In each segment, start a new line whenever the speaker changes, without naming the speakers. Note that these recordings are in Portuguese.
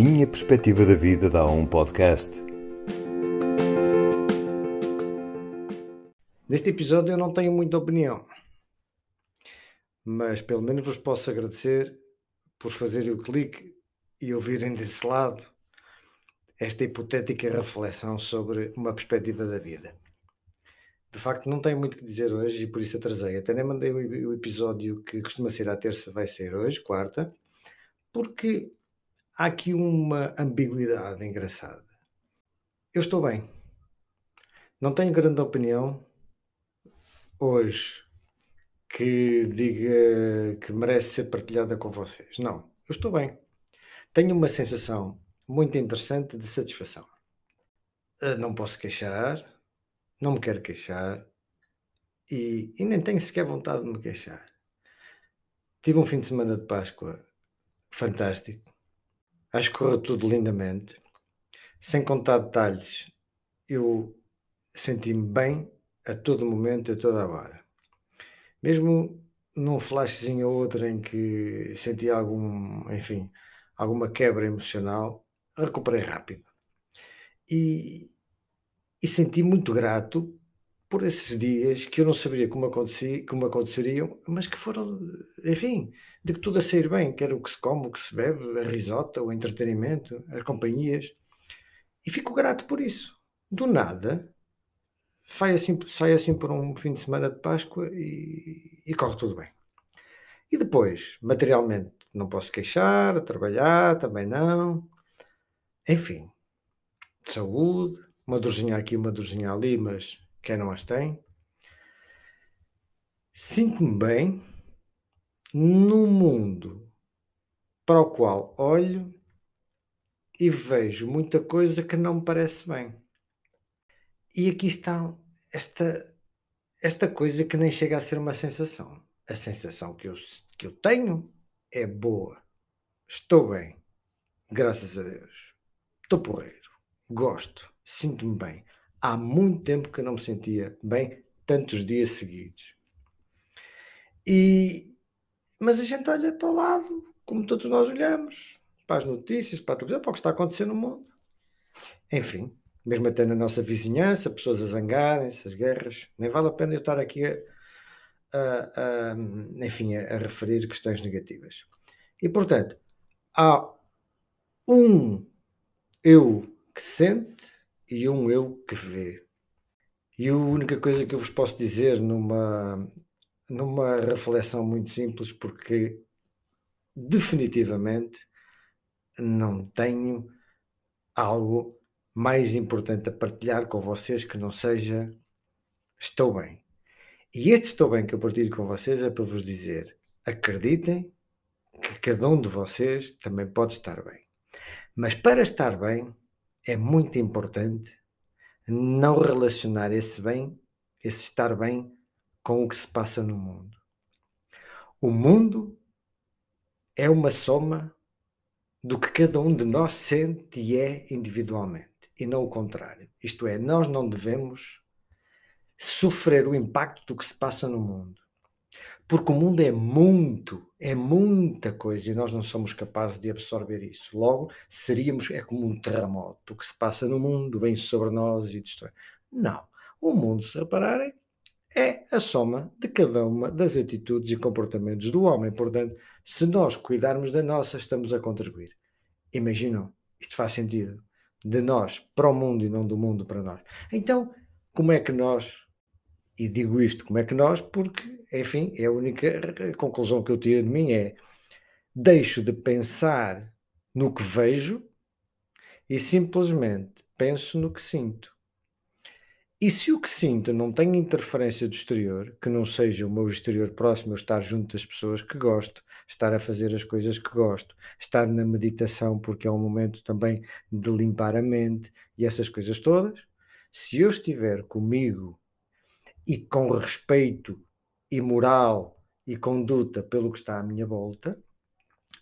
minha perspectiva da vida dá um podcast.
Neste episódio eu não tenho muita opinião, mas pelo menos vos posso agradecer por fazerem o clique e ouvirem desse lado esta hipotética reflexão sobre uma perspectiva da vida. De facto, não tenho muito que dizer hoje e por isso atrasei. Até nem mandei o episódio que costuma ser à terça, vai ser hoje, quarta, porque há aqui uma ambiguidade engraçada. Eu estou bem. Não tenho grande opinião hoje que diga que merece ser partilhada com vocês. Não, eu estou bem. Tenho uma sensação muito interessante de satisfação. Ah, não posso queixar, não me quero queixar e, e nem tenho sequer vontade de me queixar. Tive um fim de semana de Páscoa fantástico Acho que correu tudo lindamente. Sem contar detalhes, eu senti-me bem a todo momento, a toda a hora. Mesmo num flashzinho ou outro em que senti algum, enfim, alguma quebra emocional, recuperei rápido. E, e senti muito grato por esses dias que eu não sabia como, acontecia, como aconteceriam, mas que foram, enfim, de que tudo a sair bem, quer o que se come, o que se bebe, a risota, o entretenimento, as companhias. E fico grato por isso. Do nada, sai assim, sai assim por um fim de semana de Páscoa e, e corre tudo bem. E depois, materialmente, não posso queixar, trabalhar também não. Enfim, saúde, uma dorzinha aqui, uma dorzinha ali, mas quem não as tem. Sinto-me bem no mundo para o qual olho e vejo muita coisa que não me parece bem. E aqui está esta, esta coisa que nem chega a ser uma sensação. A sensação que eu, que eu tenho é boa. Estou bem. Graças a Deus. Estou porreiro. Gosto. Sinto-me bem há muito tempo que não me sentia bem tantos dias seguidos. E, mas a gente olha para o lado, como todos nós olhamos, para as notícias, para a televisão, para o que está acontecendo no mundo. Enfim, mesmo até na nossa vizinhança, pessoas a zangarem-se, as guerras, nem vale a pena eu estar aqui a, a, a enfim, a, a referir questões negativas. E portanto, há um eu que sente e um eu que vê. E a única coisa que eu vos posso dizer numa, numa reflexão muito simples, porque definitivamente não tenho algo mais importante a partilhar com vocês que não seja estou bem. E este estou bem que eu partilho com vocês é para vos dizer: acreditem que cada um de vocês também pode estar bem. Mas para estar bem, é muito importante não relacionar esse bem, esse estar bem, com o que se passa no mundo. O mundo é uma soma do que cada um de nós sente e é individualmente, e não o contrário. Isto é, nós não devemos sofrer o impacto do que se passa no mundo. Porque o mundo é muito, é muita coisa e nós não somos capazes de absorver isso. Logo, seríamos, é como um terremoto. O que se passa no mundo vem sobre nós e destrói. Não. O mundo, se repararem, é a soma de cada uma das atitudes e comportamentos do homem. Portanto, se nós cuidarmos da nossa, estamos a contribuir. Imaginam, isto faz sentido. De nós para o mundo e não do mundo para nós. Então, como é que nós e digo isto como é que nós, porque, enfim, é a única conclusão que eu tiro de mim é deixo de pensar no que vejo e simplesmente penso no que sinto. E se o que sinto não tem interferência do exterior, que não seja o meu exterior próximo, eu estar junto das pessoas que gosto, estar a fazer as coisas que gosto, estar na meditação, porque é um momento também de limpar a mente e essas coisas todas, se eu estiver comigo e com respeito e moral e conduta pelo que está à minha volta,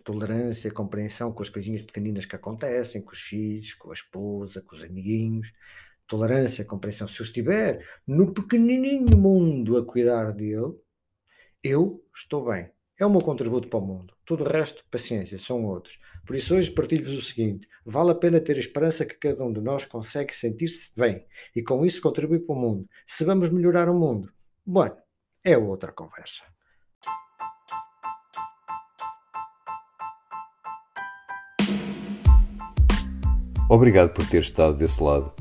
tolerância, compreensão com as coisinhas pequeninas que acontecem, com os filhos, com a esposa, com os amiguinhos, tolerância, compreensão. Se eu estiver no pequenininho mundo a cuidar dele, eu estou bem. É o meu contributo para o mundo. Tudo o resto, paciência, são outros. Por isso hoje partilho-vos o seguinte: vale a pena ter a esperança que cada um de nós consegue sentir-se bem e com isso contribuir para o mundo. Se vamos melhorar o mundo, bueno, é outra conversa.
Obrigado por ter estado desse lado